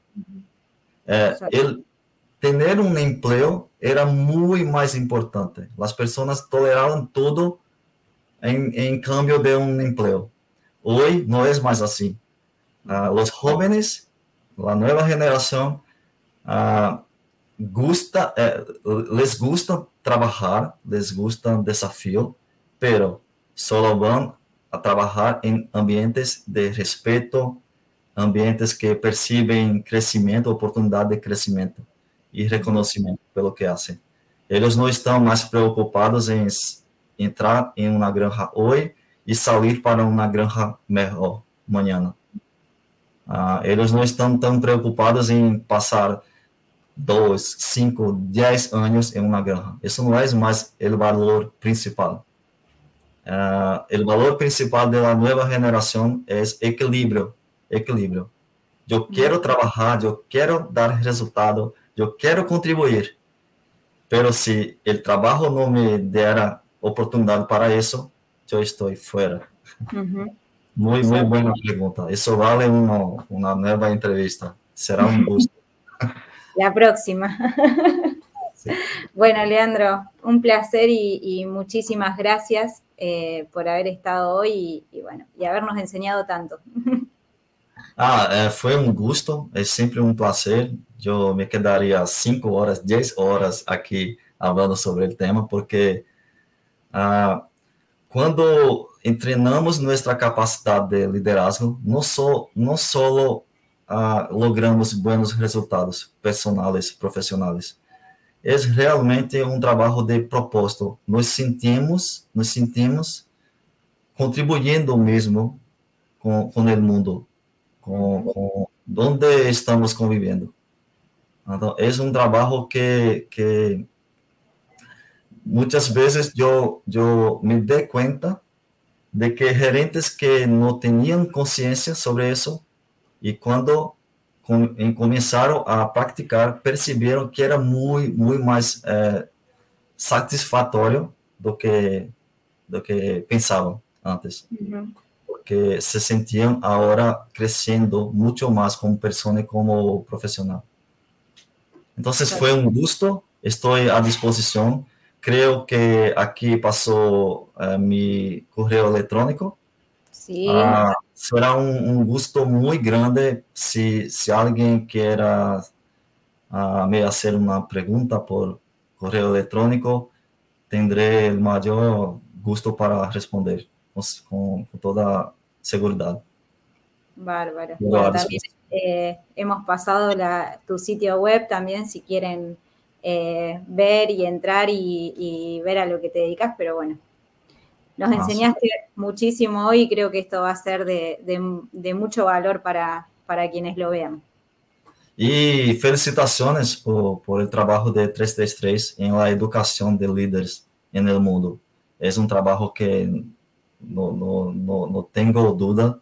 Eh, el tener un empleo era muy más importante. Las personas toleraban todo en, en cambio de un empleo. Hoy no es más así. Uh, los jóvenes, la nueva generación, uh, gusta, eh, les gusta trabajar, les gusta el desafío, pero solo van a trabajar en ambientes de respeto, ambientes que perciben crecimiento, oportunidad de crecimiento y reconocimiento pelo que hacen. Ellos no están más preocupados en entrar en una granja hoy y salir para una granja mejor mañana. Uh, eles não estão tão preocupados em passar dois, cinco, dez anos em uma granja. Isso não é mais o valor principal. Uh, o valor principal da nova geração é equilíbrio. Equilíbrio. Eu quero trabalhar, eu quero dar resultado, eu quero contribuir. Pero se o trabalho não me der oportunidade para isso, eu estou fora. Uhum. Muy, muy buena pregunta. Eso vale una, una nueva entrevista. Será un gusto. La próxima. Sí. Bueno, Leandro, un placer y, y muchísimas gracias eh, por haber estado hoy y, y, bueno, y habernos enseñado tanto. Ah, eh, fue un gusto, es siempre un placer. Yo me quedaría cinco horas, diez horas aquí hablando sobre el tema porque ah, cuando entrenamos nossa capacidade de liderazgo, não só não só logramos bons resultados personais, profissionais. É realmente um trabalho de propósito. Nos sentimos, nos sentimos contribuindo mesmo com, com o mundo, com, com onde estamos convivendo. Então, é um trabalho que, que muitas vezes eu, eu me dei conta de que gerentes que no tenían conciencia sobre eso y cuando com, comenzaron a practicar, percibieron que era muy, muy más eh, satisfactorio do que, do que pensaban antes. Porque se sentían ahora creciendo mucho más como persona y como profesional. Entonces fue un gusto, estoy a disposición Creo que aqui passou uh, mi correio eletrônico. Sim. Uh, será um, um gosto muito grande se, se alguém queira uh, me fazer uma pergunta por correio eletrônico, terei o maior gosto para responder com, com toda segurança. Bárbaro. Bueno, también, eh, hemos pasado la, tu sitio web también si quieren Eh, ver y entrar y, ver a lo que te dedicas, pero bueno, nos enseñaste muchísimo hoy y creo que esto va a ser de, mucho valor para, para quienes lo vean. Y felicitaciones por, el trabajo de 333 en la educación de líderes en el mundo. Es un trabajo que no, no, tengo duda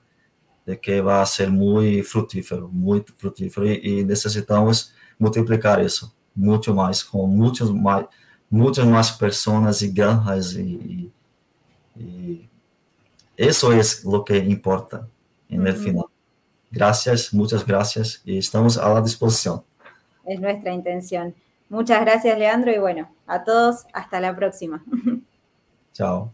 de que va a ser muy fructífero, muy fructífero y necesitamos multiplicar eso muito mais, com muitos mais, muitas mais pessoas e granjas e, e isso é o que importa no uhum. final. Gracias, muchas gracias y estamos a la disposición. Es nuestra intención. Muchas gracias, Leandro, y bueno, a todos, hasta la próxima. Chao.